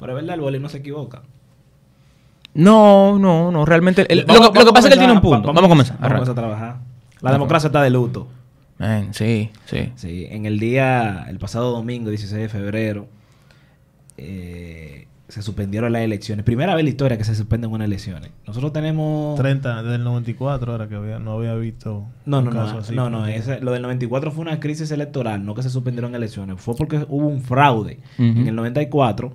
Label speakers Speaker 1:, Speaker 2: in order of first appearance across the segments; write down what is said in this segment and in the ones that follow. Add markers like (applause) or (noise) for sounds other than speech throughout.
Speaker 1: Pero es verdad, el boli no se equivoca.
Speaker 2: No, no, no. Realmente. el-
Speaker 1: Vamos-
Speaker 2: lo, que- lo que
Speaker 1: vamos
Speaker 2: pasa es que él tiene un punto.
Speaker 1: va-
Speaker 2: Vamos a comenzar.
Speaker 1: Vamos a
Speaker 2: Arranca.
Speaker 1: comenzar a trabajar. La democracia está de luto.
Speaker 2: Man, sí, sí.
Speaker 1: Sí, en el día, el pasado domingo, 16 de febrero, eh, se suspendieron las elecciones. Primera vez en la historia que se suspenden unas elecciones. Nosotros tenemos...
Speaker 3: 30 desde el 94 era que había, no había visto
Speaker 1: No,
Speaker 3: un
Speaker 1: no, no,
Speaker 3: así.
Speaker 1: no, no, ese- lo del 94 fue una crisis electoral, no que se suspendieron elecciones, fue porque hubo un fraude
Speaker 2: Ujú.
Speaker 1: en el 94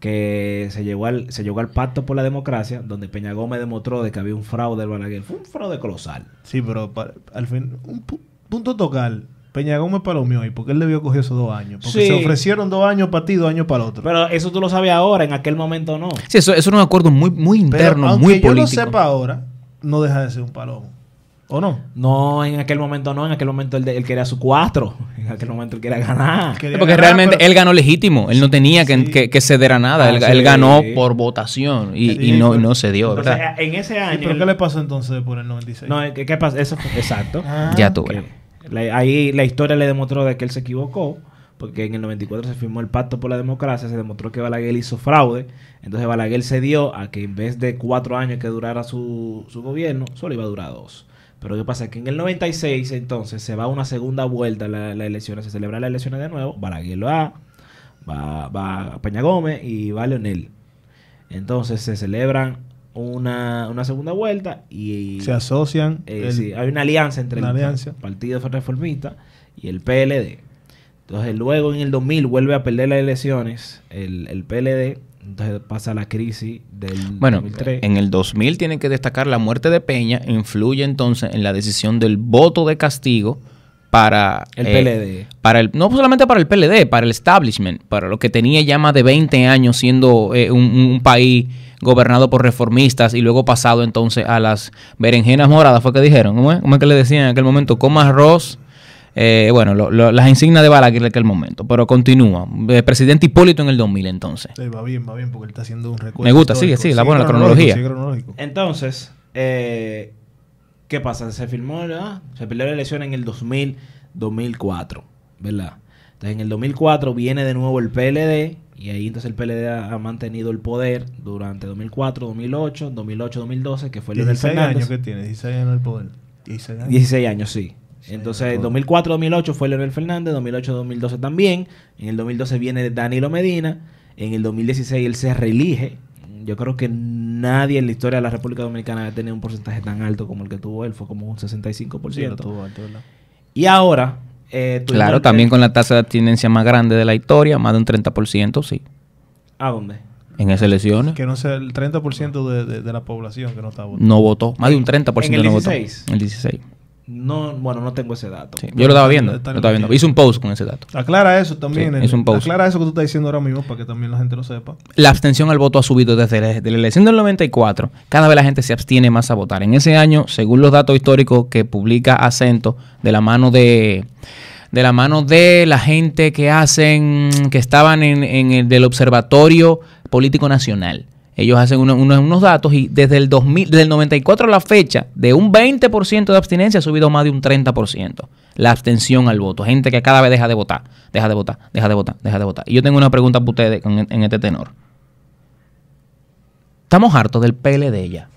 Speaker 1: que se llegó al se llegó al pacto por la democracia, donde Peña Gómez demostró de que había un fraude del Balaguer, fue un fraude colosal.
Speaker 3: Sí, pero al fin, un pu- punto tocal. Peña Gómez palomeó ahí, porque él debió coger esos dos años. Porque
Speaker 1: Sí.
Speaker 3: se ofrecieron dos años para ti, dos años para el otro.
Speaker 1: Pero eso tú lo sabes ahora, en aquel momento no.
Speaker 2: Sí, eso, eso es un acuerdo muy, muy
Speaker 3: Pero
Speaker 2: interno,
Speaker 3: aunque
Speaker 2: muy
Speaker 3: yo
Speaker 2: político.
Speaker 3: lo sepa ahora, no deja de ser un palomo. ¿O no?
Speaker 1: No, en aquel momento no, en aquel momento él, él quería su cuatro, (laughs) en aquel momento él quería ganar.
Speaker 3: Quería
Speaker 2: Porque
Speaker 3: ganar,
Speaker 2: realmente
Speaker 3: pero-
Speaker 2: él ganó legítimo. Él no tenía que,
Speaker 3: Sí.
Speaker 2: que- que ceder a nada.
Speaker 1: Ah,
Speaker 2: él,
Speaker 1: sí.
Speaker 2: él ganó por votación y,
Speaker 3: Sí,
Speaker 2: y no,
Speaker 3: pero-
Speaker 2: no se dio,
Speaker 1: Entonces,
Speaker 2: ¿verdad?
Speaker 1: en ese
Speaker 3: Sí,
Speaker 1: año...
Speaker 3: pero
Speaker 1: él-
Speaker 3: ¿qué le pasó entonces después del 96?
Speaker 1: No, ¿qué, qué pasa? Eso fue, exacto.
Speaker 3: Ah,
Speaker 2: Ya
Speaker 1: la- ahí la historia le demostró de que él se equivocó, porque en el 94 se firmó el pacto por la democracia, se demostró que Balaguer hizo fraude, entonces Balaguer cedió a que en vez de cuatro años que durara su, su gobierno, solo iba a durar dos. Pero ¿qué pasa? Que en el 96 entonces se va a una segunda vuelta la- las elecciones, se celebran las elecciones de nuevo, Balaguer lo va, va, va Peña Gómez y va Leonel. Entonces se celebran una, una segunda vuelta y...
Speaker 3: Se asocian.
Speaker 1: Eh,
Speaker 3: el-
Speaker 1: sí, hay una alianza entre
Speaker 3: una
Speaker 1: el
Speaker 3: alianza.
Speaker 1: Partido Reformista y el PLD. Entonces, luego en el 2000 vuelve a perder las elecciones el, el PLD. Entonces pasa la crisis del
Speaker 2: Bueno,
Speaker 1: 2003.
Speaker 2: en el 2000 tienen que destacar la muerte de Peña, influye entonces en la decisión del voto de castigo para
Speaker 1: El
Speaker 2: eh,
Speaker 1: PLD.
Speaker 2: para el no solamente para el PLD, para el establishment, para lo que tenía ya más de 20 años siendo eh, un, un país gobernado por reformistas y luego pasado entonces a las berenjenas moradas, fue que dijeron, ¿cómo es? ¿Cómo es que le decían en aquel momento? Coma arroz, eh, bueno, lo- lo- las insignias de Balaguer en aquel momento, pero continúa. Eh, presidente Hipólito en el 2000 entonces.
Speaker 3: Sí, va bien, va bien, porque él está haciendo un recuerdo.
Speaker 2: Me gusta, sigue, sí, la buena cronología.
Speaker 3: sigue.
Speaker 1: Entonces, eh, ¿qué pasa? Se firmó, ¿verdad? Se perdió la elección en el 2000, 2004, ¿verdad? Entonces, en el 2004 viene de nuevo el PLD y ahí entonces el PLD ha, ha mantenido el poder durante 2004, 2008, 2008, 2012, que fue Leonel
Speaker 3: 16
Speaker 1: Fernández.
Speaker 3: años que tiene, 16 años el poder. 16 años.
Speaker 1: 16 años, sí. Entonces,
Speaker 3: todo.
Speaker 1: 2004-2008 fue Leonel Fernández, 2008-2012 también. En el 2012 viene Danilo Medina. En el 2016 él se reelige. Yo creo que nadie en la historia de la República Dominicana ha tenido un porcentaje tan alto como el que tuvo él. Fue como un 65%.
Speaker 3: Sí, lo tuvo alto, ¿verdad?
Speaker 1: y ahora... eh,
Speaker 2: Claro,
Speaker 1: el-
Speaker 2: también con la tasa de abstinencia más grande de la historia, más de un 30%, sí,
Speaker 1: ¿A dónde?
Speaker 2: en esas elecciones.
Speaker 3: Que no sé, el 30% de, de, de la población que no está votando.
Speaker 2: No votó, más de un 30%
Speaker 1: ¿En el
Speaker 2: no votó.
Speaker 1: 16?
Speaker 2: En el 16.
Speaker 1: No, bueno, no tengo ese dato.
Speaker 2: Sí, Yo lo estaba viendo, lo estaba viendo. Hice un post con ese dato.
Speaker 3: Aclara eso también.
Speaker 2: Sí,
Speaker 3: en-
Speaker 2: es un post.
Speaker 3: Aclara eso que tú estás diciendo ahora mismo para que también la gente lo sepa.
Speaker 2: La abstención al voto ha subido desde la, desde la elección del 94. Cada vez la gente se abstiene más a votar. En ese año, según los datos históricos que publica Acento, de la mano de de la mano de la gente que hacen, que estaban en, en el del Observatorio Político Nacional. Ellos hacen uno- uno- unos datos y desde el 2000, desde el 94 a la fecha, de un 20% de abstinencia ha subido más de un 30%. La abstención al voto. Gente que cada vez deja de votar, deja de votar, deja de votar, deja de votar. Y yo tengo una pregunta para ustedes en este tenor. Estamos hartos del PLD ya.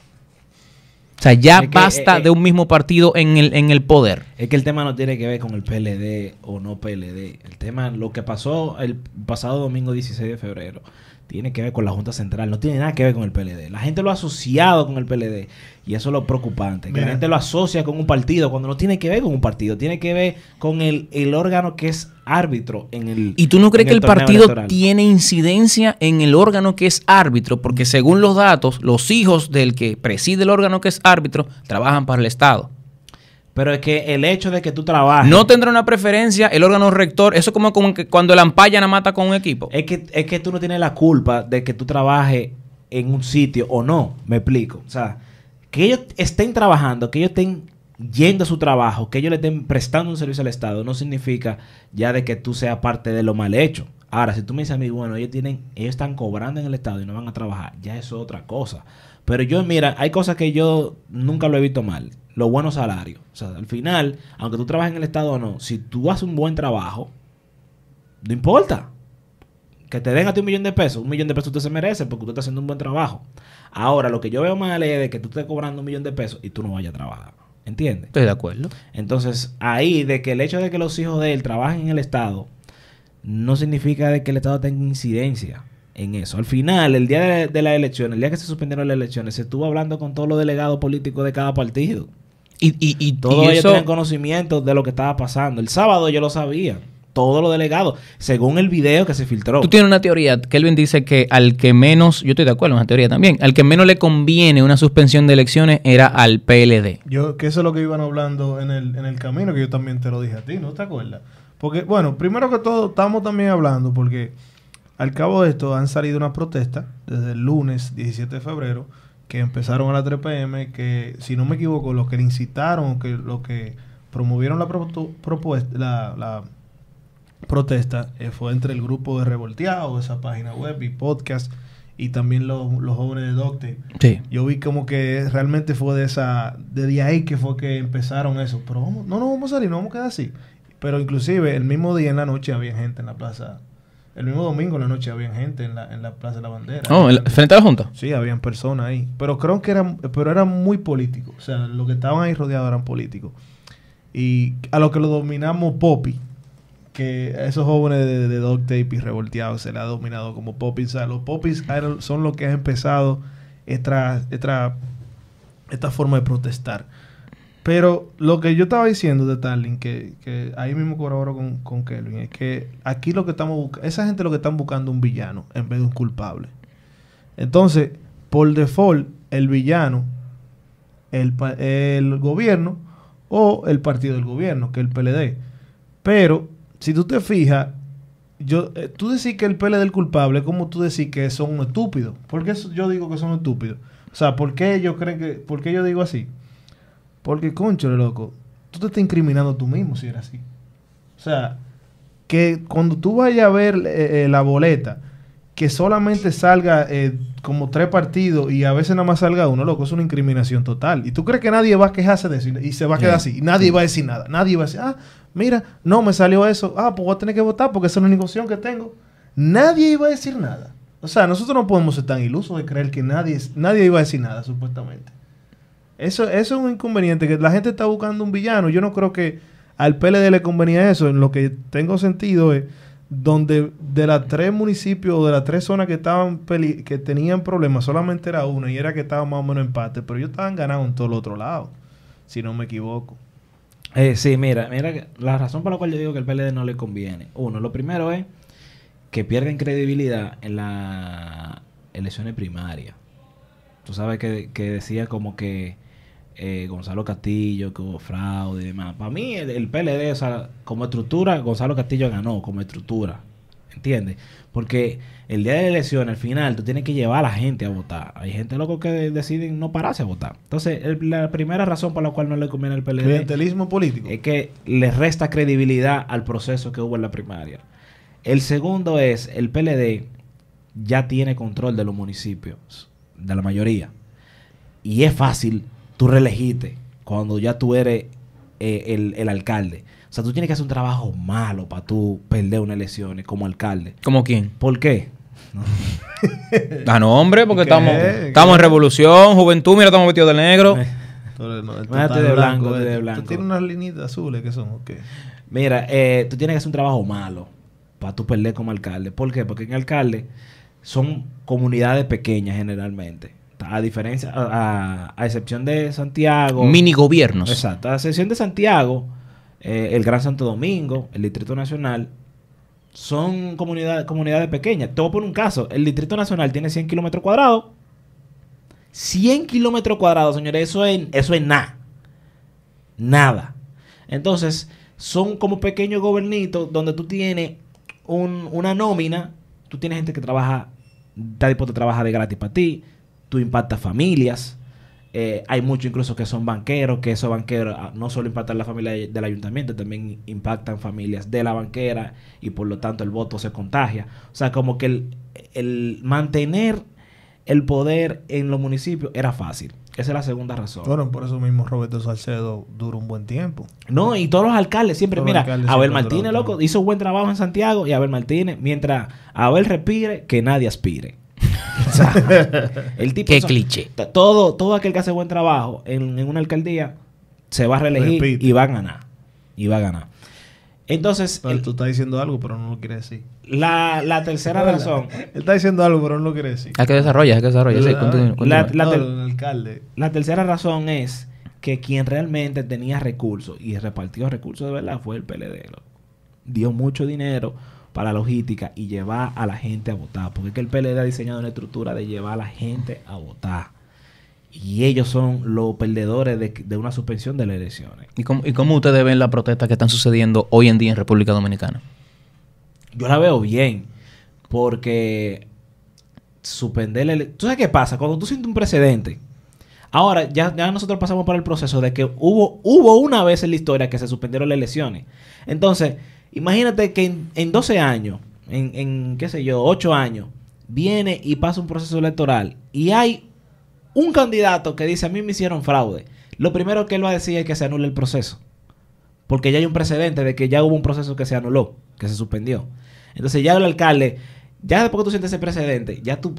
Speaker 2: O sea, ya
Speaker 1: Es que,
Speaker 2: basta
Speaker 1: eh, eh,
Speaker 2: de un mismo partido en el, en el poder.
Speaker 1: Es que el tema no tiene que ver con el PLD o no PLD. El tema, lo que pasó el pasado domingo 16 de febrero, tiene que ver con la Junta Central. No tiene nada que ver con el PLD. La gente lo ha asociado con el PLD. Y eso es lo preocupante. Que
Speaker 3: Mira.
Speaker 1: la gente lo asocia con un partido cuando no tiene que ver con un partido. Tiene que ver con el, el órgano que es árbitro en el
Speaker 2: ¿Y tú no crees que el partido
Speaker 1: electoral.
Speaker 2: tiene incidencia en el órgano que es árbitro? Porque según los datos, los hijos del que preside el órgano que es árbitro trabajan para el Estado.
Speaker 1: Pero es que el hecho de que tú trabajes...
Speaker 2: No tendrá una preferencia el órgano rector. Eso es como, como que cuando el ampaya la mata con un equipo.
Speaker 1: Es que, es que tú no tienes la culpa de que tú trabajes en un sitio o no, me explico. O sea, que ellos estén trabajando, que ellos estén yendo a su trabajo, que ellos le estén prestando un servicio al Estado, no significa ya de que tú seas parte de lo mal hecho. Ahora, si tú me dices a mí, bueno, ellos tienen, ellos están cobrando en el Estado y no van a trabajar, ya eso es otra cosa. Pero yo, mira, hay cosas que yo nunca lo he visto mal. Los buenos salarios. O sea, al final, aunque tú trabajes en el Estado o no, si tú haces un buen trabajo, no importa Que te den a ti un millón de pesos. Un millón de pesos usted se merece porque usted está haciendo un buen trabajo. Ahora, lo que yo veo mal es de que tú estés cobrando un millón de pesos y tú no vayas a trabajar. ¿Entiendes?
Speaker 2: Estoy de acuerdo.
Speaker 1: Entonces, ahí de que el hecho de que los hijos de él trabajen en el Estado no significa de que el Estado tenga incidencia en eso. Al final, el día de, de las elecciones, el día que se suspendieron las elecciones, se estuvo hablando con todos los delegados políticos de cada partido.
Speaker 2: Y, y, y,
Speaker 1: Todos
Speaker 2: y
Speaker 1: ellos
Speaker 2: eso,
Speaker 1: tenían conocimiento de lo que estaba pasando. El sábado yo lo sabía. Todos los delegados, según el video que se filtró.
Speaker 2: Tú tienes una teoría, Kelvin dice que al que menos, yo estoy de acuerdo en una teoría también, al que menos le conviene una suspensión de elecciones era al PLD.
Speaker 3: Yo, que eso es lo que iban hablando en el, en el camino, que yo también te lo dije a ti, ¿no te acuerdas? Porque, bueno, primero que todo, estamos también hablando, porque al cabo de esto han salido unas protestas desde el lunes 17 de febrero, que empezaron a las 3 pm, que si no me equivoco, los que le incitaron, que los que promovieron la, propu- propuesta, la, la protesta eh, fue entre el grupo de Revolteados, esa página web y podcast, y también los, los jóvenes de Docte.
Speaker 2: Sí.
Speaker 3: Yo vi como que realmente fue de esa, de ahí que fue que empezaron eso. Pero vamos, no nos vamos a salir, no vamos a quedar así. Pero inclusive el mismo día en la noche había gente en la plaza. El mismo domingo en la noche había gente en la, en la plaza de la bandera.
Speaker 2: Oh, el- frente a la Junta.
Speaker 3: Sí, habían personas ahí. Pero creo que eran, pero eran muy políticos. O sea, los que estaban ahí rodeados eran políticos. Y a lo que lo dominamos Poppy, que a esos jóvenes de, de Dog Tape y revolteados se le ha dominado como Poppy. O sea, los Poppies son los que han empezado esta, esta, esta forma de protestar. Pero lo que yo estaba diciendo de Starling, que, que ahí mismo corroboro con, con Kelvin, es que aquí lo que estamos buscando, esa gente lo que están buscando un villano en vez de un culpable. Entonces, por default, el villano, el, el gobierno o el partido del gobierno, que es el PLD. Pero, si tú te fijas, yo, eh, tú decís que el PLD es el culpable, como tú decís que son estúpidos. ¿Por qué yo digo que son estúpidos? O sea, ¿por qué ellos creen que, por qué yo digo así? Porque, concho, loco, tú te estás incriminando tú mismo si eres así. O sea, que cuando tú vayas a ver eh, eh, la boleta, que solamente salga eh, como tres partidos y a veces nada más salga uno, loco, es una incriminación total. Y tú crees que nadie va a quejarse de eso y- se va a quedar
Speaker 1: Sí.
Speaker 3: así. Y nadie va a decir nada. Nadie va a decir, ah, mira, no me salió eso. Ah, pues voy a tener que votar porque esa es la única opción que tengo. Nadie iba a decir nada. O sea, nosotros no podemos ser tan ilusos de creer que nadie, nadie iba a decir nada, supuestamente. Eso, eso es un inconveniente, que la gente está buscando un villano. Yo no creo que al PLD le convenía eso. En lo que tengo sentido es donde de las tres municipios o de las tres zonas que estaban peli- que tenían problemas, solamente era una y era que estaba más o menos empate, pero ellos estaban ganando en todo el otro lado, si no me equivoco.
Speaker 1: Eh, sí, mira, mira, la razón por la cual yo digo que el PLD no le conviene. Uno, lo primero es que pierden credibilidad en las elecciones primarias. Tú sabes que, que decía como que eh, Gonzalo Castillo, que hubo fraude y demás. Para mí, el, el PLD, o sea, como estructura, Gonzalo Castillo ganó como estructura. ¿Entiendes? Porque el día de la elección, al final, tú tienes que llevar a la gente a votar. Hay gente loco que de- deciden no pararse a votar. Entonces, el- la primera razón por la cual no le conviene al PLD
Speaker 3: Clientelismo político.
Speaker 1: es que le resta credibilidad al proceso que hubo en la primaria. El segundo es, el PLD ya tiene control de los municipios, de la mayoría. Y es fácil tú reelegirte cuando ya tú eres eh, el, el alcalde. O sea, tú tienes que hacer un trabajo malo para tú perder unas elecciones como alcalde.
Speaker 2: ¿Como quién?
Speaker 1: ¿Por qué? (laughs)
Speaker 2: Ah, no, hombre, porque
Speaker 3: ¿Qué?
Speaker 2: estamos, estamos en revolución, juventud, mira, estamos vestidos de negro. (laughs)
Speaker 3: No,
Speaker 1: de blanco,
Speaker 3: eh.
Speaker 1: de
Speaker 3: Tú
Speaker 1: blanco.
Speaker 3: tienes unas linitas azules que son, ok.
Speaker 1: Mira, eh, tú tienes que hacer un trabajo malo para tú perder como alcalde. ¿Por qué? Porque en alcalde son comunidades pequeñas generalmente. A diferencia, a, a- a excepción de Santiago.
Speaker 2: Mini gobiernos.
Speaker 1: Exacto. A excepción de Santiago, eh, el Gran Santo Domingo, el Distrito Nacional, son comunidades, comunidades pequeñas. A poner un caso. El Distrito Nacional tiene 100 kilómetros cuadrados. 100 kilómetros cuadrados, señores. Eso es, eso es nada. Nada. Entonces, son como pequeños gobernitos donde tú tienes un- una nómina. Tú tienes gente que trabaja, está dispuesto a trabajar de gratis para ti. Tú impactas familias. Eh, hay muchos incluso que son banqueros, que esos banqueros ah, no solo impactan la familia de- del ayuntamiento, también impactan familias de la banquera y por lo tanto el voto se contagia. O sea, como que el, el mantener el poder en los municipios era fácil. Esa es la segunda razón.
Speaker 3: Bueno, por eso mismo Roberto Salcedo duró un buen tiempo.
Speaker 1: No, y todos los alcaldes siempre,
Speaker 3: Todos
Speaker 1: mira,
Speaker 3: alcaldes
Speaker 1: Abel
Speaker 3: siempre
Speaker 1: Martínez, loco, hizo buen trabajo en Santiago y Abel Martínez, mientras Abel respire, que nadie aspire. O sea, (laughs) el tipo
Speaker 2: Qué
Speaker 1: o sea,
Speaker 2: cliché.
Speaker 1: Todo, todo aquel que hace buen trabajo en, en una alcaldía se va a reelegir
Speaker 3: Repite.
Speaker 1: y va a ganar. Y va a ganar. Entonces,
Speaker 3: Pero
Speaker 1: el-
Speaker 3: tú estás diciendo algo, pero no lo quieres decir.
Speaker 1: la, la tercera razón,
Speaker 3: Él está diciendo algo, pero no lo quiere decir.
Speaker 2: Hay que desarrollar, hay que desarrollar. Sí,
Speaker 3: ¿Verdad?
Speaker 2: continúa, continúa.
Speaker 1: La- la-
Speaker 3: No,
Speaker 1: ter-
Speaker 3: el alcalde.
Speaker 1: la tercera razón es que quien realmente tenía recursos y repartió recursos de verdad fue el PLD. Dio mucho dinero para la logística y llevar a la gente a votar. Porque es que el PLD ha diseñado una estructura de llevar a la gente a votar. Y ellos son los perdedores de, de una suspensión de las elecciones.
Speaker 2: ¿Y cómo, ¿Y cómo ustedes ven las protestas que están sucediendo hoy en día en República Dominicana?
Speaker 1: Yo la veo bien. Porque suspender la ele- ¿Tú sabes qué pasa? Cuando tú sientes un precedente. Ahora, ya, ya nosotros pasamos por el proceso de que hubo, hubo una vez en la historia que se suspendieron las elecciones. Entonces, imagínate que en, en 12 años, en, qué sé yo, 8 años, viene y pasa un proceso electoral y hay un candidato que dice a mí me hicieron fraude. Lo primero que él va a decir es que se anule el proceso. Porque ya hay un precedente de que ya hubo un proceso que se anuló, que se suspendió. Entonces ya el alcalde, ya después que tú sientes ese precedente, ya tú,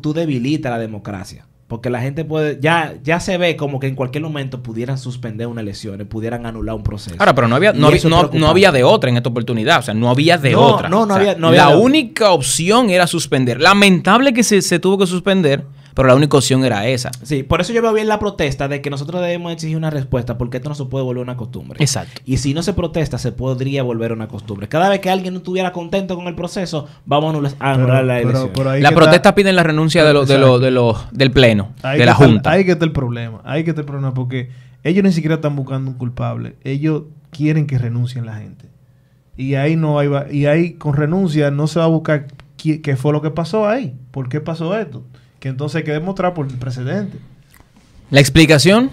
Speaker 1: tú debilitas la democracia. Porque la gente puede, ya, ya se ve como que en cualquier momento pudieran suspender unas elecciones, pudieran anular un proceso.
Speaker 2: Ahora, pero no había, no, no- no había de otra en esta oportunidad. O sea, no había de
Speaker 1: No,
Speaker 2: otra.
Speaker 1: no, no
Speaker 2: O sea,
Speaker 1: había- no había
Speaker 2: La
Speaker 1: de otra.
Speaker 2: única opción era suspender. Lamentable que se, se tuvo que suspender, pero la única opción era esa.
Speaker 1: Sí, por eso yo veo bien la protesta de que nosotros debemos exigir una respuesta porque esto no se puede volver una costumbre.
Speaker 2: Exacto.
Speaker 1: Y si no se protesta, se podría volver una costumbre. Cada vez que alguien no estuviera contento con el proceso, vamos a anular, la elección.
Speaker 3: pero
Speaker 2: La protesta
Speaker 3: está-
Speaker 2: piden la renuncia de lo, de lo, de lo- del pleno,
Speaker 3: ahí
Speaker 2: de la
Speaker 3: está
Speaker 2: Junta.
Speaker 3: Ahí que está el problema. Ahí que está el problema. Porque ellos ni siquiera están buscando un culpable. Ellos quieren que renuncien la gente. Y ahí no hay, va- y ahí con renuncia no se va a buscar qui- qué fue lo que pasó ahí. ¿Por qué pasó esto? Que entonces hay que demostrar por el precedente.
Speaker 2: La explicación,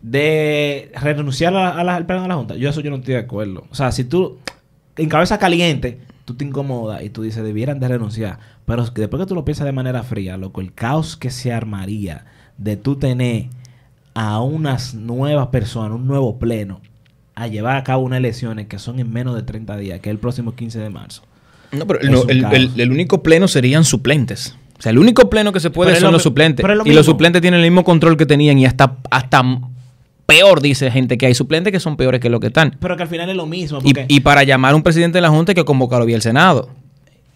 Speaker 1: de renunciar a a la- al pleno de la Junta, yo eso yo no estoy de acuerdo. O sea, si tú en cabeza caliente, tú te incomodas y tú dices, debieran de renunciar. Pero después que tú lo piensas de manera fría, loco, el caos que se armaría de tú tener a unas nuevas personas, un nuevo pleno, a llevar a cabo unas elecciones que son en menos de 30 días, que es el próximo 15 de marzo.
Speaker 2: no, pero no, el único pleno serían suplentes. O sea, el único pleno que se puede
Speaker 1: Pero
Speaker 2: son
Speaker 1: lo
Speaker 2: los suplentes.
Speaker 1: lo
Speaker 2: Y los suplentes tienen el mismo control que tenían y hasta, hasta peor, dice gente, que hay suplentes que son peores que los que están.
Speaker 1: Pero que al final es lo mismo.
Speaker 2: Y, para llamar a un presidente de la Junta hay que convocarlo vía el Senado.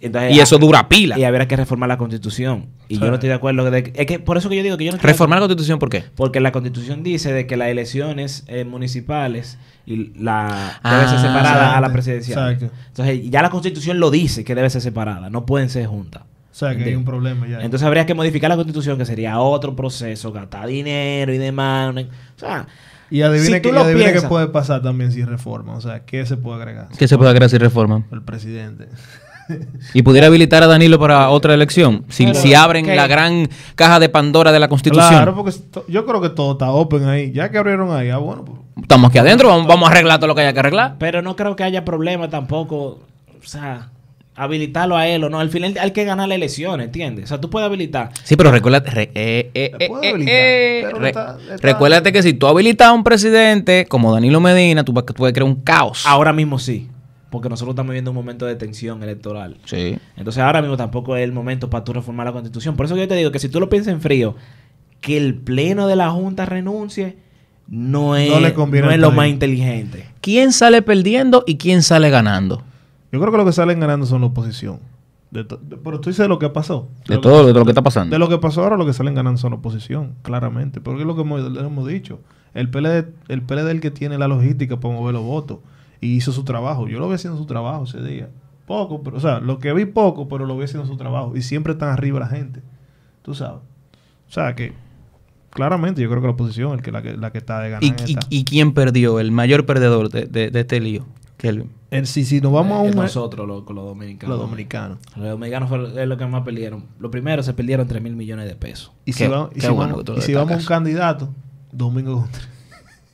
Speaker 1: entonces,
Speaker 2: Y eso
Speaker 1: ah,
Speaker 2: dura pila.
Speaker 1: Y habrá que reformar la constitución. Y yo no estoy de acuerdo. de que- es que por eso que yo digo que yo no estoy de
Speaker 2: Reformar la constitución, ¿por qué?
Speaker 1: Porque la constitución dice de que las elecciones eh, municipales y la
Speaker 2: Ah,
Speaker 1: debe ser separada a la presidencial.
Speaker 3: exacto.
Speaker 1: Entonces, ya la constitución lo dice que debe ser separada, no pueden ser juntas.
Speaker 3: O sea, que hay un problema ya.
Speaker 1: Entonces habría que modificar la constitución, que sería otro proceso, gastar dinero y demás. una- O sea,
Speaker 3: y adivina,
Speaker 1: si tú
Speaker 3: que, y
Speaker 1: lo
Speaker 3: adivina qué puede pasar también si reforma. O sea, ¿qué se puede agregar?
Speaker 2: ¿Qué se puede agregar si reforman?
Speaker 3: El presidente. (laughs)
Speaker 2: Y pudiera habilitar a Danilo para otra elección. Si,
Speaker 1: Pero,
Speaker 2: si abren
Speaker 1: ¿qué?
Speaker 2: la gran caja de Pandora de la Constitución.
Speaker 3: Claro, porque yo creo que todo está open ahí. Ya que abrieron ahí, ah, bueno, pues,
Speaker 2: Estamos aquí adentro, vamos, vamos a arreglar todo lo que haya que arreglar.
Speaker 1: pero no creo que haya problema tampoco. O sea, habilitarlo a él o no. Al final hay que ganar la elección, ¿entiendes? O sea, tú puedes habilitar.
Speaker 2: Sí, pero recuérdate, re- eh,
Speaker 3: Se puede habilitar, pero
Speaker 2: re-
Speaker 3: está- está-
Speaker 2: recuérdate que si tú habilitas a un presidente como Danilo Medina, tú, vas- tú puedes crear un caos.
Speaker 1: Ahora mismo sí, porque nosotros estamos viviendo un momento de tensión electoral.
Speaker 2: Sí.
Speaker 1: Entonces ahora mismo tampoco es el momento para tú reformar la constitución. Por eso yo te digo que si tú lo piensas en frío, que el pleno de la Junta renuncie, no es,
Speaker 3: No le conviene
Speaker 1: no es lo más inteligente.
Speaker 2: ¿Quién sale perdiendo y quién sale ganando?
Speaker 3: Yo creo que lo que salen ganando son la oposición. De to- de- pero tú dices lo que pasó.
Speaker 2: De
Speaker 3: lo
Speaker 2: todo
Speaker 3: que-
Speaker 2: de lo que está pasando.
Speaker 3: De lo que pasó ahora, lo que salen ganando son la oposición, claramente. Porque es lo que hemos, le hemos dicho. El PLD, el PLD es el que tiene la logística para mover los votos. Y hizo su trabajo. Yo lo vi haciendo su trabajo ese día. Poco, pero, o sea, lo que vi poco, pero lo vi haciendo su trabajo. Y siempre están arriba la gente. Tú sabes. O sea, que claramente yo creo que la oposición es el que, la, que, la que está de ganar.
Speaker 2: ¿Y, quién perdió? El mayor perdedor de, de- de este lío. Kelvin.
Speaker 3: El- si, si nos vamos a
Speaker 1: Eh,
Speaker 3: un...
Speaker 1: nosotros, los, los dominicanos.
Speaker 3: Los dominicanos.
Speaker 1: Los dominicanos fueron es lo que más perdieron. Lo primero, se perdieron 3 mil millones de pesos.
Speaker 3: Y
Speaker 2: Qué-
Speaker 3: si, va- y
Speaker 2: qué
Speaker 3: si
Speaker 2: bueno
Speaker 3: vamos, y si vamos a un candidato, Domingo Contreras.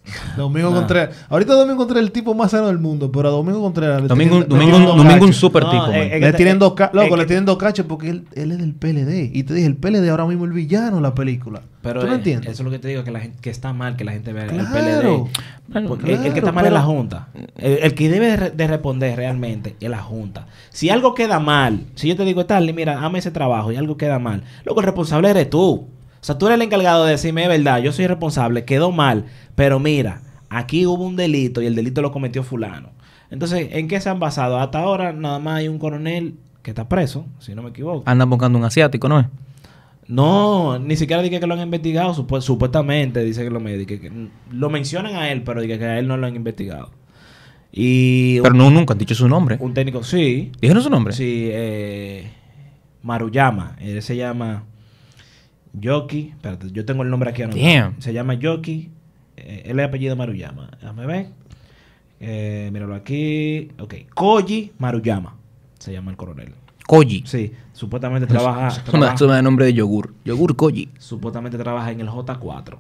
Speaker 3: (laughs) Domingo
Speaker 1: No.
Speaker 3: Contreras. Ahorita Domingo Contreras es el tipo más sano del mundo, pero a Domingo Contreras le
Speaker 2: Domingo,
Speaker 3: tienen-
Speaker 2: Domingo,
Speaker 3: dos
Speaker 2: Domingo un super
Speaker 1: No,
Speaker 2: tipo.
Speaker 1: eh, eh,
Speaker 3: Le
Speaker 1: que-
Speaker 3: tienen dos loco, le tienen dos cachos porque él, él es del PLD. Y te dije, el PLD ahora mismo es el villano en la película.
Speaker 1: Pero
Speaker 3: ¿Tú no
Speaker 1: eh,
Speaker 3: entiendes?
Speaker 1: Eso es lo que te digo, que, la gente, que está mal que la gente vea el. PLD.
Speaker 2: Bueno,
Speaker 1: Porque el- el, que está mal es la Junta. El, el que debe de, re- de responder realmente es la Junta. Si algo queda mal, si yo te digo, Stanley, mira, hazme ese trabajo y algo queda mal, luego el responsable eres tú. O sea, tú eres el encargado de decirme, es verdad, yo soy responsable, quedó mal, pero mira, aquí hubo un delito y el delito lo cometió fulano. Entonces, ¿en qué se han basado? Hasta ahora nada más hay un coronel que está preso, si no me equivoco.
Speaker 2: Andan buscando un asiático, ¿no es?
Speaker 1: No, ni siquiera dije que lo han investigado, supu- supuestamente dice que lo que lo mencionan a él, pero dije que a él no lo han investigado. Y
Speaker 2: Pero no, nunca han dicho su nombre.
Speaker 1: un, técnico, sí,
Speaker 2: ¿Dijeron su nombre?
Speaker 1: sí, eh, Maruyama, él se llama Yoki, espérate, yo tengo el nombre aquí anotado. Se llama Yoki, eh, él es apellido Maruyama, déjame ver, eh, míralo aquí, ok, Koji Maruyama, se llama el coronel.
Speaker 2: Koji.
Speaker 1: Sí, supuestamente trabaja,
Speaker 2: Eso me-
Speaker 1: trabaja-
Speaker 2: da nombre de yogur. Yogur Koji.
Speaker 1: supuestamente trabaja en el J4.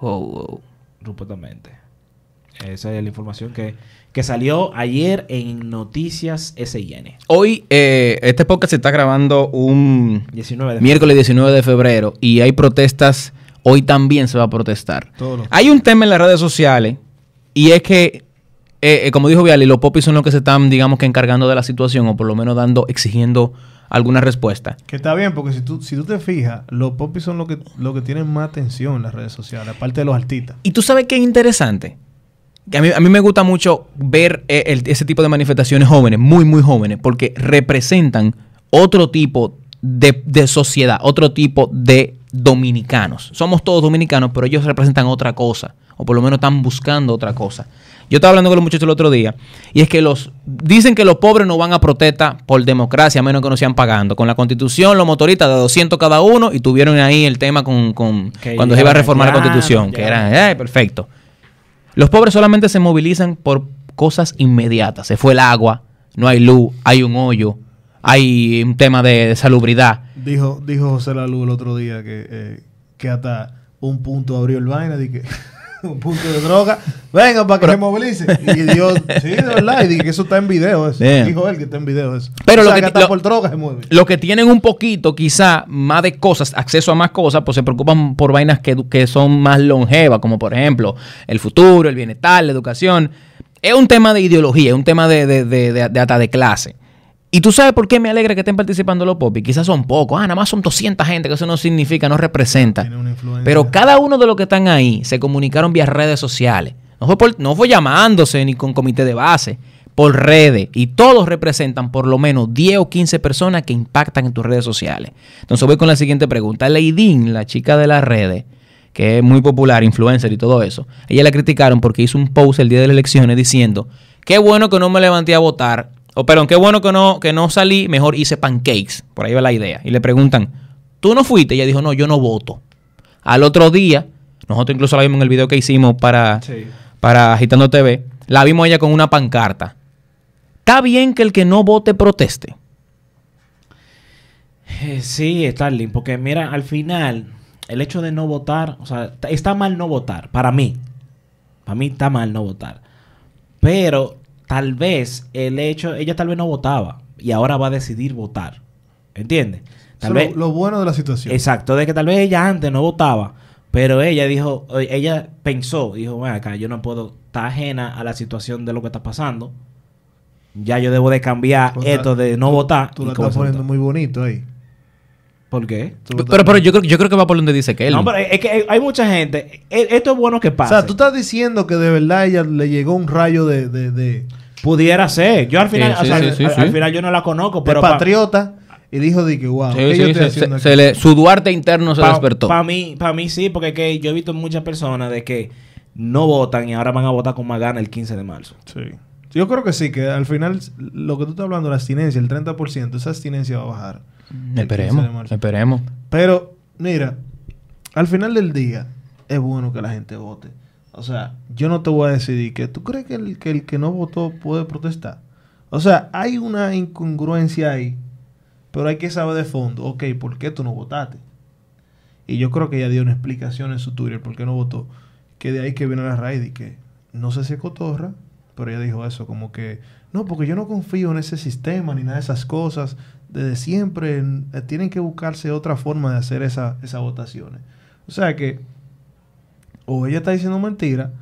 Speaker 2: Oh, oh.
Speaker 1: Supuestamente. Esa es la información que, que salió ayer en Noticias SIN.
Speaker 2: Hoy, eh, este podcast se está grabando un
Speaker 1: 19 de
Speaker 2: miércoles 19 de febrero y hay protestas. Hoy también se va a protestar. Hay un tema en las redes sociales y es que, eh, eh, como dijo Viali, los popis son los que se están, digamos que encargando de la situación o por lo menos dando, exigiendo alguna respuesta.
Speaker 3: Que está bien, porque si tú, si tú te fijas, los popis son los que, los que tienen más atención en las redes sociales, aparte de los artistas.
Speaker 2: Y tú sabes qué es interesante. Que a, mí, a mí me gusta mucho ver eh, el- ese tipo de manifestaciones jóvenes, muy, muy jóvenes, porque representan otro tipo de, de sociedad, otro tipo de dominicanos. Somos todos dominicanos, pero ellos representan otra cosa, o por lo menos están buscando otra cosa. Yo estaba hablando con los muchachos el otro día, y es que los dicen que los pobres no van a protesta por democracia, a menos que no sean pagando. Con la constitución, los motoristas de 200 cada uno, y tuvieron ahí el tema con, cuando se iba a reformar la constitución,
Speaker 1: ya.
Speaker 2: que eran, "Ay, perfecto. Los pobres solamente se movilizan por cosas inmediatas. Se fue el agua, no hay luz, hay un hoyo, hay un tema de, de salubridad.
Speaker 3: Dijo, dijo José Lalu el otro día que, eh, que hasta un punto abrió el vaina y que (laughs) un punto de droga, venga para que se movilice. Y Dios, sí, de verdad, y dije que eso está en video. Eso. Dijo él que está en video eso.
Speaker 2: Pero
Speaker 3: o
Speaker 2: lo que lo-
Speaker 3: por droga se mueve.
Speaker 2: Los que tienen un poquito, quizá, más de cosas, acceso a más cosas, pues se preocupan por vainas que, que son más longevas, como por ejemplo el futuro, el bienestar, la educación. Es un tema de ideología, es un tema de, de, de- de- de hasta de clase. Y tú sabes por qué me alegra que estén participando los popis. Quizás son pocos. Ah, nada más son 200 gente, que eso no significa, no representa.
Speaker 3: Tiene una influencia.
Speaker 2: Pero cada uno de los que están ahí se comunicaron vía redes sociales. No fue, por- no fue llamándose ni con comité de base, por redes. Y todos representan por lo menos 10 o 15 personas que impactan en tus redes sociales. Entonces voy con la siguiente pregunta. Leidín, la chica de las redes, que es muy popular, influencer y todo eso, ella la criticaron porque hizo un post el día de las elecciones diciendo, qué bueno que no me levanté a votar, o perdón, qué bueno que no, que no salí, mejor hice pancakes. Por ahí va la idea. Y le preguntan, ¿tú no fuiste? Ella dijo, no, yo no voto. Al otro día, nosotros incluso la vimos en el video que hicimos para,
Speaker 1: Sí.
Speaker 2: para Agitando TV, la vimos ella con una pancarta. ¿Está bien que el que no vote proteste?
Speaker 1: Eh, Sí, Starling, porque mira, al final, el hecho de no votar, o sea, está mal no votar, para mí. Para mí está mal no votar. Pero tal vez el hecho, ella tal vez no votaba y ahora va a decidir votar. ¿Entiendes? Tal vez,
Speaker 3: lo, lo bueno de la situación.
Speaker 1: Exacto, de que tal vez ella antes no votaba, pero ella dijo, ella pensó, dijo, bueno, acá yo no puedo estar ajena a la situación de lo que está pasando. Ya yo debo de cambiar
Speaker 3: O sea,
Speaker 1: esto de no votar.
Speaker 3: Tú lo estás poniendo muy bonito ahí.
Speaker 1: ¿Por qué?
Speaker 2: Pero, pero yo, creo, yo creo que va por donde dice que él.
Speaker 1: No, pero es que hay- mucha gente. e- Esto es bueno que
Speaker 3: O
Speaker 1: pase.
Speaker 3: sea, tú estás diciendo que de verdad ella le llegó un rayo de, de, de,
Speaker 1: Pudiera ser. Yo al final,
Speaker 2: Sí,
Speaker 1: o sea,
Speaker 2: sí, sí,
Speaker 1: al,
Speaker 2: sí.
Speaker 1: al final yo no la conozco,
Speaker 3: de
Speaker 1: pero pa-
Speaker 3: patriota y dijo de que, wow,
Speaker 2: Sí,
Speaker 3: ¿qué
Speaker 2: sí,
Speaker 3: yo
Speaker 2: se-
Speaker 3: estoy
Speaker 2: se-
Speaker 3: haciendo
Speaker 2: se
Speaker 3: aquí?
Speaker 2: le- su Duarte interno se
Speaker 1: pa-
Speaker 2: despertó.
Speaker 1: Para mí, para mí sí, porque es que yo he visto muchas personas de que no votan y ahora van a votar con más ganas el 15 de marzo.
Speaker 3: Sí. Yo creo que sí, que al final lo que tú estás hablando, la abstinencia, el 30%, esa abstinencia va a bajar. el 15 de
Speaker 2: Esperemos, esperemos.
Speaker 3: Pero, mira, al final del día es bueno que la gente vote. O sea, yo no te voy a decidir que tú crees que el, que el que no votó puede protestar. O sea, hay una incongruencia ahí, pero hay que saber de fondo, ok, ¿por qué tú no votaste? Y yo creo que ella dio una explicación en su Twitter por qué no votó. que de ahí que viene la raíz y que no sé si es cotorra, pero ella dijo eso, como que no, porque yo no confío en ese sistema ni nada de esas cosas. Desde siempre eh, tienen que buscarse otra forma de hacer esa, esas votaciones. O sea que o ella está diciendo mentira,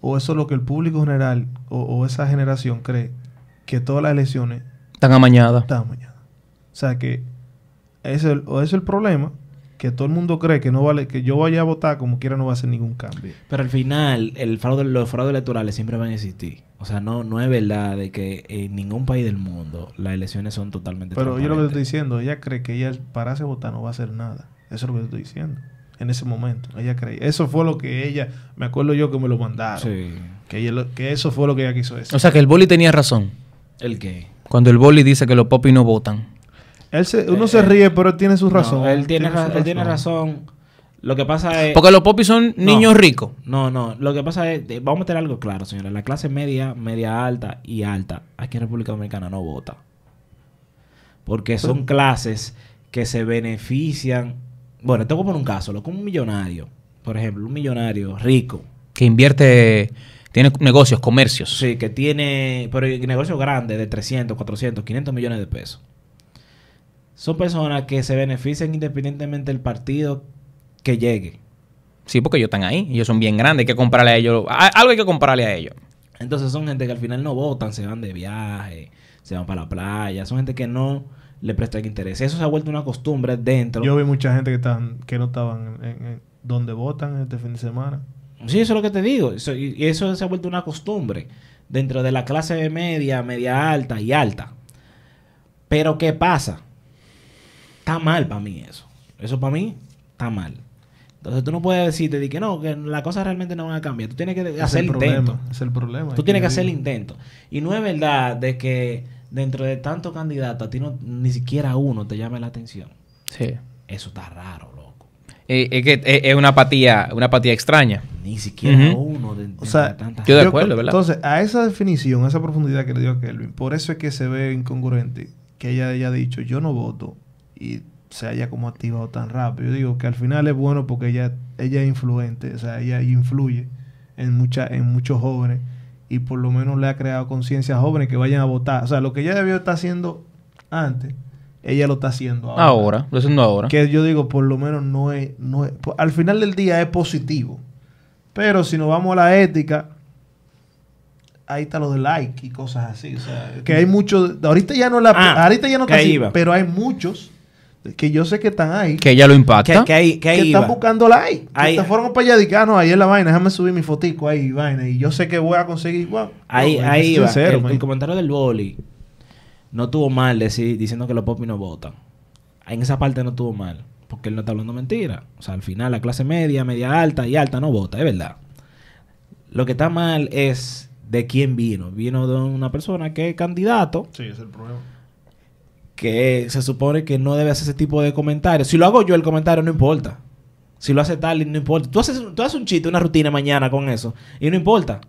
Speaker 3: o eso es lo que el público general o, o esa generación cree, que todas las elecciones
Speaker 2: Tan amañada.
Speaker 3: están mañana. O sea que o ese es el problema, que todo el mundo cree que no vale, que yo vaya a votar como quiera no va a hacer ningún cambio.
Speaker 1: Pero al final, el fraude, los fraudes electorales siempre van a existir. O sea, no, no es verdad de que en ningún país del mundo las elecciones son totalmente
Speaker 3: Pero yo lo que te estoy diciendo, ella cree que ella para a votar no va a hacer nada. Eso es lo que te estoy diciendo. En ese momento, ella cree. Eso fue lo que ella, me acuerdo yo que me lo mandaron.
Speaker 1: Sí.
Speaker 3: Que, ella lo- que eso fue lo que ella quiso decir.
Speaker 2: O sea que el boli tenía razón.
Speaker 1: ¿El qué?
Speaker 2: Cuando el boli dice que los popis no votan.
Speaker 3: Él se- uno
Speaker 1: Eh,
Speaker 3: se ríe, pero él tiene su razón.
Speaker 1: No, él tiene, ra- él tiene razón. Lo que pasa es...
Speaker 2: Porque los popis son
Speaker 1: No.
Speaker 2: niños ricos.
Speaker 1: No, no. Lo que pasa es... eh, Vamos a meter algo claro, señora. La clase media, media alta y alta aquí en República Dominicana no vota. Porque son clases que se benefician... Bueno, te voy a poner un caso. Lo como un millonario. Por ejemplo, un millonario rico.
Speaker 2: Que invierte, tiene negocios, comercios.
Speaker 1: Sí, que tiene... Pero el negocio grande de 300, 400, 500 millones de pesos. Son personas que se benefician independientemente del partido que llegue.
Speaker 2: Sí, porque ellos están ahí. Ellos son bien grandes. Hay que comprarle a ellos. Algo hay que comprarle a ellos.
Speaker 1: Entonces son gente que al final no votan, se van de viaje, se van para la playa, son gente que no le prestan interés. Eso se ha vuelto una costumbre dentro.
Speaker 3: Yo vi mucha gente que, están, que no estaban en, en- donde votan este fin de semana.
Speaker 1: Sí, eso es lo que te digo. Eso- y y eso se ha vuelto una costumbre dentro de la clase media, media alta y alta. Pero ¿qué pasa? Está mal para mí eso. Eso para mí está mal. Entonces tú no puedes decirte de que no, que las cosas realmente no van a cambiar. Tú tienes que hacer el
Speaker 3: el
Speaker 1: intento.
Speaker 3: problema. Es el problema.
Speaker 1: Tú
Speaker 3: es
Speaker 1: tienes que hacer el intento. Y no es verdad de que dentro de tantos candidatos a ti no, ni siquiera uno te llame la atención.
Speaker 2: Sí.
Speaker 1: Eso está raro, loco.
Speaker 2: Eh, es que es, es una apatía, una apatía extraña.
Speaker 1: Ni siquiera uno de,
Speaker 3: O sea,
Speaker 1: de tanta
Speaker 2: yo de acuerdo, ¿verdad?
Speaker 3: Entonces, a esa definición, a esa profundidad que le dio a Kelvin, por eso es que se ve incongruente que ella haya dicho yo no voto y se haya como activado tan rápido. Yo digo que al final es bueno porque ella, ella es influente, o sea, ella influye en, mucha, en muchos jóvenes y por lo menos le ha creado conciencia a jóvenes que vayan a votar. O sea, lo que ella debió estar haciendo antes, ella lo está haciendo ahora.
Speaker 2: Ahora, lo haciendo ahora.
Speaker 3: Que yo digo, por lo menos no es, no es- po- al final del día es positivo. Pero si nos vamos a la ética, ahí está lo de like y cosas así. O sea, que hay muchos, ahorita ya no la,
Speaker 1: Ah,
Speaker 3: ahorita ya no está así,
Speaker 1: iba.
Speaker 3: pero hay muchos que yo sé que están ahí, que,
Speaker 2: Que ella lo impacta.
Speaker 1: Que, que ahí, que ahí
Speaker 3: están like. Que
Speaker 1: Ahí-
Speaker 3: te fueron para allá dijeron, "Ah, no, ahí es la vaina, déjame subir mi fotico ahí, vaina. Y yo sé que voy a conseguir, bueno,
Speaker 1: Ahí,
Speaker 3: no,
Speaker 1: ahí iba.
Speaker 3: sincero,
Speaker 1: el, comentario del boli no tuvo mal decir, diciendo que los popis no votan. En esa parte no tuvo mal. Porque él no está hablando mentira. O sea, al final la clase media, media alta y alta no vota, es verdad. Lo que está mal es de quién vino. Vino de una persona que es candidato,
Speaker 3: Sí, es el problema.
Speaker 1: Que se supone que no debe hacer ese tipo de comentarios. Si lo hago yo, el comentario no importa. Si lo hace tal, no importa. Tú haces, tú haces un chiste, una rutina mañana con eso, y no importa.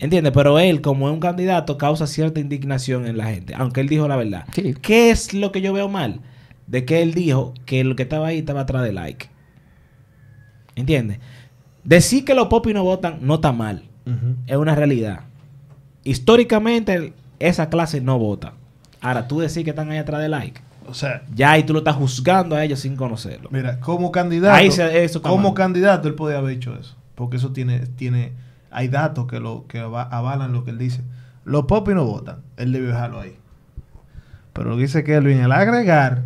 Speaker 1: ¿Entiendes? Pero él, como es un candidato, causa cierta indignación en la gente, aunque él dijo la verdad.
Speaker 2: Sí.
Speaker 1: ¿Qué es lo que yo veo mal? De que él dijo que lo que estaba ahí estaba atrás de like. ¿Entiendes? Decir que los popis no votan no está mal. Es una realidad. Históricamente, esa clase no vota. Ahora, tú decir que están ahí atrás de like.
Speaker 3: O sea,
Speaker 1: Ya ahí tú lo estás juzgando a ellos sin conocerlo.
Speaker 3: Mira, como candidato,
Speaker 1: Ahí se- eso está
Speaker 3: como
Speaker 1: mal.
Speaker 3: candidato él podía haber hecho eso, porque eso tiene, tiene, hay datos que lo que ava- avalan lo que él dice. Los popis no votan, él debió dejarlo ahí. Pero lo que dice Kelvin, al agregar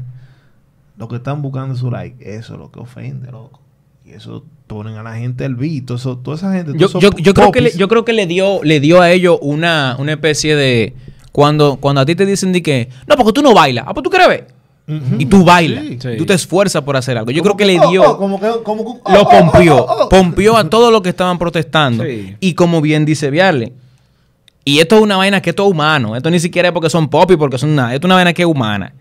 Speaker 3: lo que están buscando su like, eso es lo que ofende, loco. Y eso ponen a la gente el beat, eso, toda esa gente.
Speaker 2: Yo, yo, yo creo que le, yo creo que le dio, le dio a ellos una, una especie de cuando, cuando a ti te dicen de que no, porque tú no bailas, ah, pues tú quieres ver. Y tú bailas,
Speaker 3: Sí.
Speaker 1: Sí.
Speaker 2: tú te esfuerzas por hacer algo. Yo creo que le
Speaker 3: oh,
Speaker 2: dio,
Speaker 3: oh, como que, como que- oh,
Speaker 2: lo
Speaker 3: oh,
Speaker 2: pompió, pompió a todos los que estaban protestando.
Speaker 1: Sí.
Speaker 2: Y como bien dice Viarle, y esto es una vaina que esto es humano, esto ni siquiera es porque son pop y porque son nada, esto es una vaina que es humana.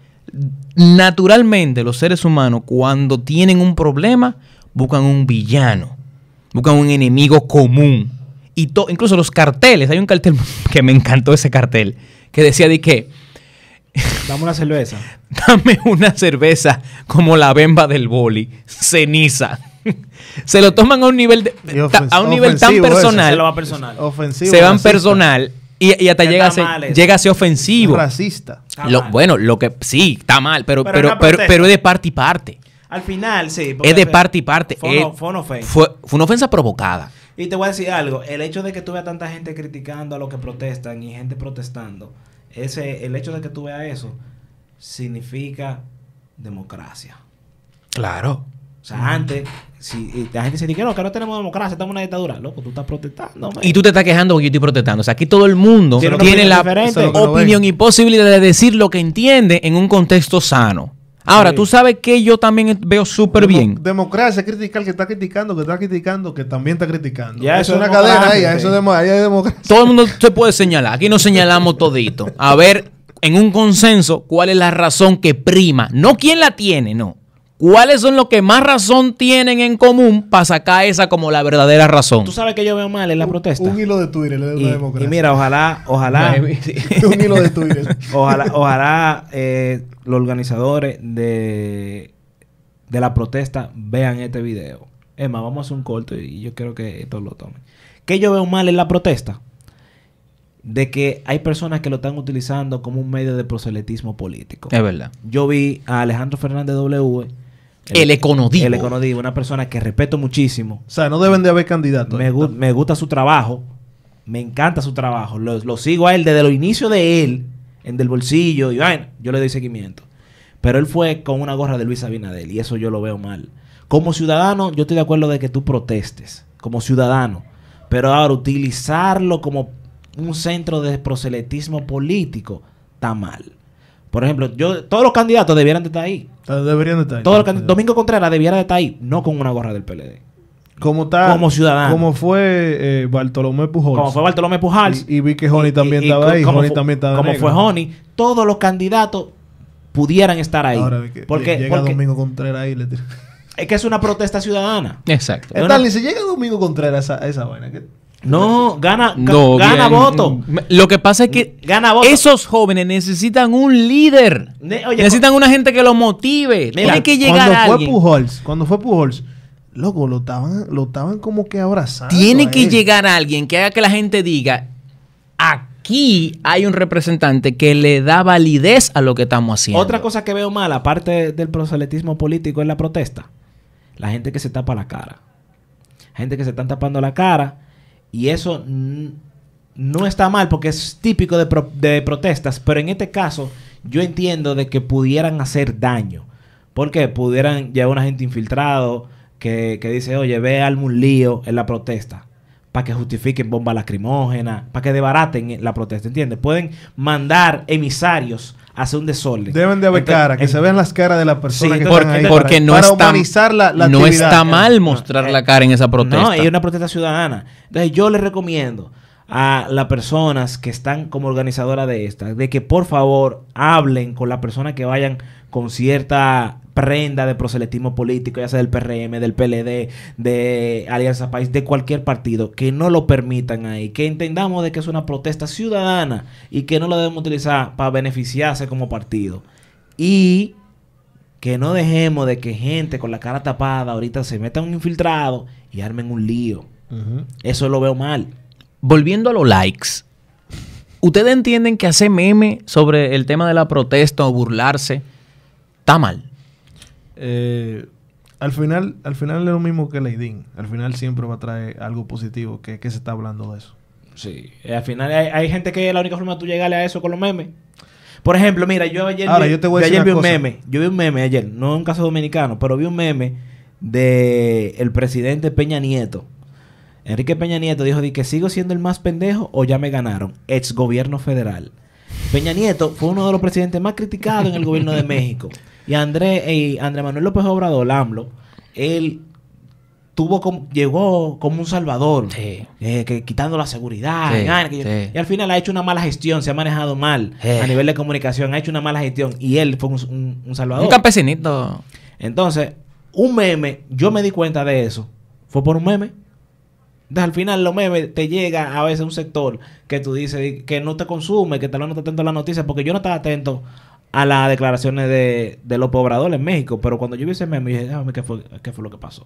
Speaker 2: Naturalmente los seres humanos cuando tienen un problema buscan un villano, buscan un enemigo común. Y to- incluso los carteles, hay un cartel (laughs) que me encantó ese cartel, que decía de que
Speaker 1: Dame una cerveza. (laughs)
Speaker 2: dame una cerveza como la bemba del boli, ceniza. (laughs) se lo toman a un nivel de- ta- a un nivel tan
Speaker 3: eso,
Speaker 2: personal,
Speaker 1: Se lo va personal.
Speaker 3: Ofensivo.
Speaker 2: se van
Speaker 3: racista,
Speaker 2: personal y, y hasta llega a, ser, llega a ser ofensivo.
Speaker 3: Racista.
Speaker 2: Lo- bueno, lo que sí, está mal, pero
Speaker 1: Pero
Speaker 2: pero pero, es de parte y parte.
Speaker 1: Al final, sí.
Speaker 2: Es de parte y parte.
Speaker 1: Fue,
Speaker 2: Es-
Speaker 1: una- fue una ofensa.
Speaker 2: Fue, fue una ofensa provocada.
Speaker 1: Y te voy a decir algo, el hecho de que tú veas tanta gente criticando a los que protestan y gente protestando, ese, el hecho de que tú veas eso, significa democracia.
Speaker 2: Claro.
Speaker 1: O sea, antes, si la gente se dice que no, que no tenemos democracia, estamos en una dictadura. Loco, tú estás protestando. man.
Speaker 2: Y tú te estás quejando porque yo estoy protestando. O sea, aquí todo el mundo
Speaker 1: Tiene
Speaker 2: la
Speaker 1: opinión diferente.
Speaker 3: Que no
Speaker 2: y posibilidad de decir lo que entiende en un contexto sano. Ahora,
Speaker 1: Sí.
Speaker 2: tú sabes que yo también veo súper
Speaker 3: Demo-
Speaker 2: bien.
Speaker 3: Democracia, criticar que está criticando, que está criticando, que también está criticando.
Speaker 1: Ya,
Speaker 3: es
Speaker 1: eso es
Speaker 3: una cadena ahí, eso es demo- ahí hay democracia.
Speaker 2: Todo el mundo se puede señalar. Aquí nos señalamos todito. A ver, en un consenso, cuál es la razón que prima. No quién la tiene, no. ¿Cuáles son los que más razón tienen en común para sacar esa como la verdadera razón?
Speaker 1: Tú sabes que yo veo mal en la protesta.
Speaker 3: Un hilo de Twitter le da
Speaker 1: y,
Speaker 3: una
Speaker 1: y
Speaker 3: democracia.
Speaker 1: mira, ojalá, ojalá, (laughs)
Speaker 3: un hilo de Twitter. (laughs)
Speaker 1: ojalá, ojalá eh, los organizadores de, de la protesta vean este video. Es más, vamos a hacer un corto y yo quiero que todos lo tomen. ¿Qué yo veo mal en la protesta? De que hay personas que lo están utilizando como un medio de proselitismo político.
Speaker 2: Es verdad.
Speaker 1: Yo vi a Alejandro Fernández W.
Speaker 2: El econodivo.
Speaker 1: El econodivo, una persona que respeto muchísimo.
Speaker 3: O sea, no deben de haber candidatos.
Speaker 1: Me, gu- me gusta su trabajo. Me encanta su trabajo. Lo, lo sigo a él desde los inicios de él, en del bolsillo. Y bueno, yo le doy seguimiento. Pero él fue con una gorra de Luis Abinadel. Y eso yo lo veo mal. Como ciudadano, yo estoy de acuerdo de que tú protestes. Como ciudadano. Pero ahora utilizarlo como un centro de proselitismo político está mal. Por ejemplo, yo todos los candidatos debieran de estar ahí.
Speaker 3: Deberían de estar ahí.
Speaker 1: Todos los Domingo Contreras debiera de estar ahí, no con una gorra del PLD.
Speaker 3: Como está,
Speaker 1: como ciudadano.
Speaker 3: Como fue eh, Bartolomé Pujols.
Speaker 1: Como fue Bartolomé Pujals.
Speaker 3: Y, y vi que Joni también
Speaker 1: Y- y
Speaker 3: estaba ahí.
Speaker 1: Como,
Speaker 3: también estaba
Speaker 1: como
Speaker 3: negro.
Speaker 1: fue Joni, todos los candidatos pudieran estar ahí.
Speaker 3: Ahora que
Speaker 1: porque
Speaker 3: llega
Speaker 1: porque
Speaker 3: Domingo Contreras ahí. Le
Speaker 1: es que es una protesta ciudadana.
Speaker 2: Exacto.
Speaker 1: Es una-
Speaker 3: si llega Domingo Contreras a esa, a esa vaina, ¿qué?
Speaker 1: No, gana, ga-
Speaker 2: No,
Speaker 1: gana
Speaker 2: bien.
Speaker 1: voto.
Speaker 2: Lo que pasa es que
Speaker 1: Gana voto.
Speaker 2: esos jóvenes necesitan un líder.
Speaker 1: Ne- oye,
Speaker 2: necesitan una gente que los motive.
Speaker 1: Mira,
Speaker 2: Tiene que llegar
Speaker 3: cuando fue
Speaker 2: alguien.
Speaker 3: Pujols, cuando fue Pujols, loco, lo estaban, lo estaban como que abrazando.
Speaker 2: Tiene
Speaker 3: a
Speaker 2: que
Speaker 3: él.
Speaker 2: llegar alguien que haga que la gente diga, aquí hay un representante que le da validez a lo que estamos haciendo.
Speaker 1: Otra cosa que veo mal, aparte del proselitismo político en la protesta, la gente que se tapa la cara. Gente que se están tapando la cara y eso no está mal porque es típico de, pro- de protestas, pero en este caso yo entiendo de que pudieran hacer daño. Porque pudieran llevar una gente infiltrado que, que dice, oye, ve algún lío en la protesta. Para que justifiquen bomba lacrimógena, para que debaraten la protesta, ¿entiendes? Pueden mandar emisarios a hacer un desorden.
Speaker 3: Deben de haber
Speaker 1: Entonces,
Speaker 3: cara, que
Speaker 1: en-
Speaker 3: se vean las caras de las personas
Speaker 1: Sí,
Speaker 3: que
Speaker 2: porque,
Speaker 3: están ahí.
Speaker 2: porque
Speaker 3: para,
Speaker 2: no,
Speaker 3: para
Speaker 2: está,
Speaker 3: humanizar la, la
Speaker 2: no
Speaker 3: actividad.
Speaker 2: está mal mostrar
Speaker 1: No,
Speaker 2: la
Speaker 1: eh,
Speaker 2: cara en esa protesta.
Speaker 1: No, y es una protesta ciudadana. Entonces yo les recomiendo a las personas que están como organizadora de esta, de que por favor hablen con las personas que vayan con cierta prenda de proselitismo político, ya sea del PRM, del PLD, de Alianza País, de cualquier partido, que no lo permitan ahí, que entendamos de que es una protesta ciudadana y que no lo debemos utilizar para beneficiarse como partido. Y que no dejemos de que gente con la cara tapada ahorita se metan un infiltrado y armen un lío. Eso lo veo mal.
Speaker 2: Volviendo a los likes, ¿ustedes entienden que hacer meme sobre el tema de la protesta o burlarse está mal?
Speaker 3: Eh, al final, al final es lo mismo que Leidín. Al final siempre va a traer algo positivo que, que se está hablando de eso.
Speaker 1: Sí. Eh, al final hay, hay gente que la única forma de tú llegarle a eso con los memes. Por ejemplo, mira, yo ayer,
Speaker 3: Ahora,
Speaker 1: vi,
Speaker 3: yo te voy a
Speaker 1: yo
Speaker 3: decir
Speaker 1: ayer vi un
Speaker 3: cosa.
Speaker 1: meme. Yo vi un meme ayer, no un caso dominicano, pero vi un meme de el presidente Peña Nieto. Enrique Peña Nieto dijo de que sigo siendo el más pendejo o ya me ganaron. Ex gobierno federal. Peña Nieto fue uno de los presidentes más criticados en el gobierno de (laughs) México. Y André, y André Manuel López Obrador, AMLO, él tuvo como, llegó como un salvador.
Speaker 2: Sí.
Speaker 1: eh, que, quitando la seguridad.
Speaker 2: Sí,
Speaker 1: y vaina, que yo-
Speaker 2: sí.
Speaker 1: y al final ha hecho una mala gestión, se ha manejado mal a nivel de comunicación, ha hecho una mala gestión y él fue un, un- un salvador.
Speaker 2: Un campesinito.
Speaker 1: Entonces, un meme, yo me di cuenta de eso, fue por un meme. Entonces, al final, los memes te llega a veces un sector que tú dices que no te consume, que tal vez no está atento a las noticias, porque yo no estaba atento a las declaraciones de, de López Obrador en México, pero cuando yo vi ese meme, dije, déjame qué fue, qué fue lo que pasó.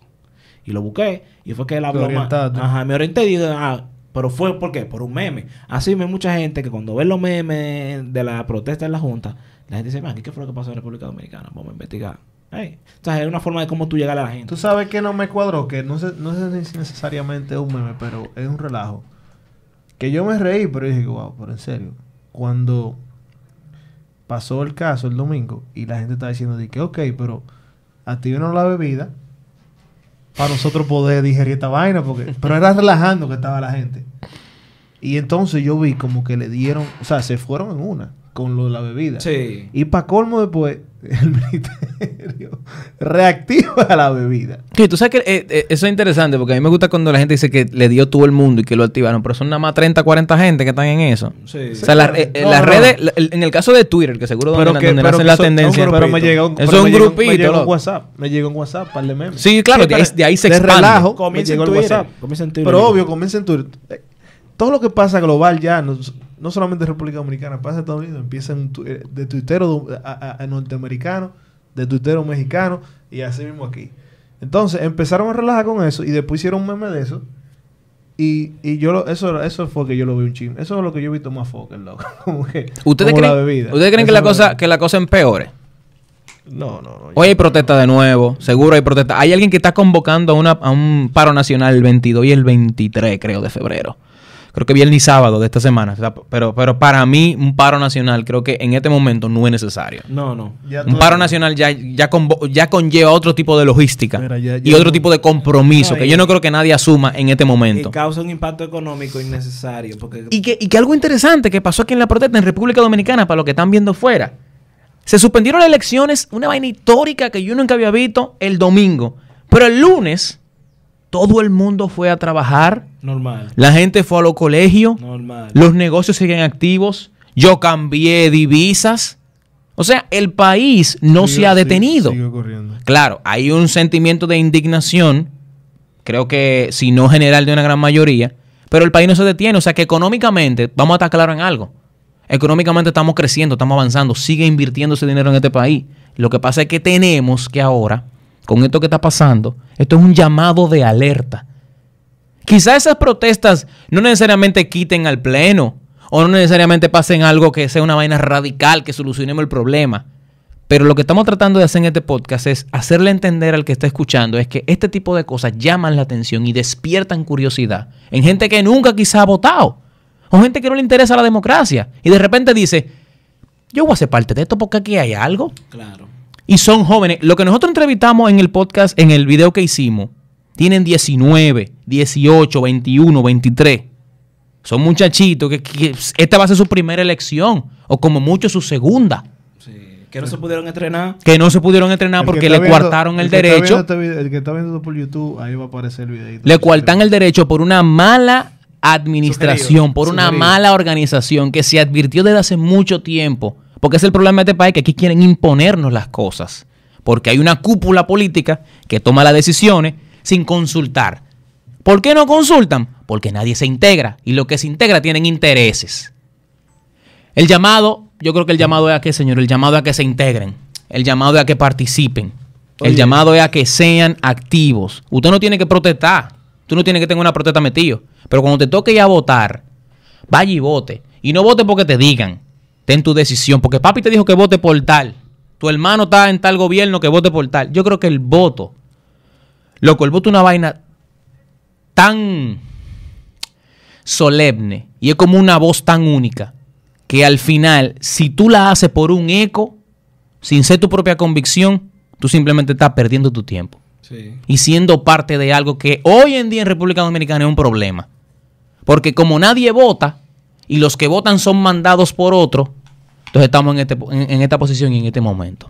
Speaker 1: Y lo busqué. Y fue que él habló más. Ajá, me orienté y dije, ah, pero fue ¿por qué? Por un meme. Así me mucha gente que cuando ve los memes de la protesta en la Junta, la gente dice, man, ¿y qué fue lo que pasó en República Dominicana? Vamos a investigar. Ey, O sea, es una forma de cómo tú llegar a la gente.
Speaker 3: Tú sabes que no me cuadró, que no sé, no sé si necesariamente es un meme, pero es un relajo. Que yo me reí, pero dije, wow, pero en serio. Cuando pasó el caso el domingo y la gente estaba diciendo de que, ok, pero activaron la bebida para nosotros poder digerir esta vaina, porque, (laughs) pero era relajando que estaba la gente. Y entonces yo vi como que le dieron, o sea, se fueron en una con lo de la bebida.
Speaker 1: Sí.
Speaker 3: Y para colmo después, (laughs) el ministerio reactiva la bebida.
Speaker 2: Sí, tú sabes que eh, eh, eso es interesante porque a mí me gusta cuando la gente dice que le dio todo el mundo y que lo activaron, pero son nada más 30, 40 gente que están en eso.
Speaker 1: Sí.
Speaker 2: O sea, la- eh, eh,
Speaker 3: No,
Speaker 2: las
Speaker 3: no,
Speaker 2: redes, la- el- en el caso de Twitter, que seguro donde, donde
Speaker 3: pero
Speaker 2: nacen
Speaker 3: que
Speaker 2: las
Speaker 3: son-
Speaker 2: tendencias.
Speaker 3: son- pero me llega un,
Speaker 2: Eso
Speaker 3: pero
Speaker 2: es un
Speaker 3: me llega
Speaker 2: grupito,
Speaker 3: Me llega un. WhatsApp. Me llega un WhatsApp, par de memes.
Speaker 2: Sí, claro, de ahí- de ahí se expande.
Speaker 3: relajo,
Speaker 1: Comienza en
Speaker 3: llegó
Speaker 1: Twitter,
Speaker 3: WhatsApp.
Speaker 1: comienza en Twitter.
Speaker 3: Pero obvio, comienza en Twitter. Eh, Todo lo que pasa global ya, no, no solamente en República Dominicana, pasa en Estados Unidos, empieza tu- eh, de tuitero do- a, a- a norteamericano, de tuitero mexicano y así mismo aquí. Entonces empezaron a relajar con eso y después hicieron un meme de eso. Y, y yo lo- eso, eso fue que yo lo vi un chisme. Eso es lo que yo he visto más foco, loco. (laughs) Como que,
Speaker 2: ¿Ustedes
Speaker 3: como
Speaker 2: creen,
Speaker 3: la bebida.
Speaker 2: ¿ustedes creen que, la cosa, que la cosa empeore?
Speaker 3: No, no, no.
Speaker 2: Hoy hay protesta de nuevo, seguro hay protesta. Hay alguien que está convocando a, una- a un paro nacional el 22 y el 23, creo, de febrero. Creo que viernes y sábado de esta semana. O sea, pero, pero para mí, un paro nacional creo que en este momento no es necesario.
Speaker 1: No, no.
Speaker 3: Ya
Speaker 2: Un paro nacional ya, ya, convo- ya conlleva otro tipo de logística
Speaker 3: Mira, ya-
Speaker 2: y otro
Speaker 3: no-
Speaker 2: tipo de compromiso
Speaker 1: No,
Speaker 2: que yo no creo que nadie asuma en este
Speaker 1: Y
Speaker 2: momento.
Speaker 1: causa un impacto económico innecesario. Porque
Speaker 2: Y que, y que algo interesante que pasó aquí en la protesta en República Dominicana, para los que están viendo fuera. Se suspendieron las elecciones, una vaina histórica que yo nunca había visto el domingo. Pero el lunes, todo el mundo fue a trabajar,
Speaker 1: normal.
Speaker 2: la gente fue a los colegios,
Speaker 1: Normal.
Speaker 2: los negocios siguen activos, yo cambié divisas. O sea, el país no se ha detenido. Claro, hay un sentimiento de indignación, creo que si no general de una gran mayoría, pero el país no se detiene. O sea que económicamente, vamos a estar claros en algo. Económicamente estamos creciendo, estamos avanzando, sigue invirtiéndose dinero en este país. Lo que pasa es que tenemos que ahora, con esto que está pasando, esto es un llamado de alerta. Quizás esas protestas no necesariamente quiten al pleno o no necesariamente pasen algo que sea una vaina radical, que solucionemos el problema. Pero lo que estamos tratando de hacer en este podcast es hacerle entender al que está escuchando es que este tipo de cosas llaman la atención y despiertan curiosidad en gente que nunca quizá ha votado o gente que no le interesa la democracia y de repente dice, yo voy a ser parte de esto porque aquí hay algo.
Speaker 1: Claro.
Speaker 2: Y son jóvenes. Lo que nosotros entrevistamos en el podcast, en el video que hicimos, tienen 19, 18, 21, 23. Son muchachitos que, que esta va a ser su primera elección o como mucho su segunda.
Speaker 1: Sí. Que no se pudieron estrenar.
Speaker 2: Que no se pudieron entrenar
Speaker 3: El
Speaker 2: porque
Speaker 3: que
Speaker 2: le
Speaker 3: viendo-
Speaker 2: coartaron el, derecho.
Speaker 3: este video- el que está viendo por YouTube, ahí va a aparecer el video.
Speaker 2: Le coartan el derecho por una mala administración,
Speaker 1: Sugerido,
Speaker 2: por una mala organización que se advirtió desde hace mucho tiempo. Porque es el problema de este país, que aquí quieren imponernos las cosas. Porque hay una cúpula política que toma las decisiones sin consultar. ¿Por qué no consultan? Porque nadie se integra. Y lo que se integra tienen intereses. El llamado, yo creo que el llamado es a qué, señor, el llamado es a que se integren. El llamado es a que participen. El llamado es a que sean activos. Usted no tiene que protestar. Tú no tienes que tener una protesta metido. Pero cuando te toque ir a votar, vaya y vote. Y no vote porque te digan. Ten tu decisión. Porque papi te dijo que vote por tal. Tu hermano está en tal gobierno que vote por tal. Yo creo que el voto, loco, el voto es una vaina tan solemne y es como una voz tan única que al final, si tú la haces por un eco, sin ser tu propia convicción, tú simplemente estás perdiendo tu tiempo
Speaker 1: Sí.
Speaker 2: y siendo parte de algo que hoy en día en República Dominicana es un problema. Porque como nadie vota y los que votan son mandados por otro, entonces estamos en, este- en- en esta posición y en este momento.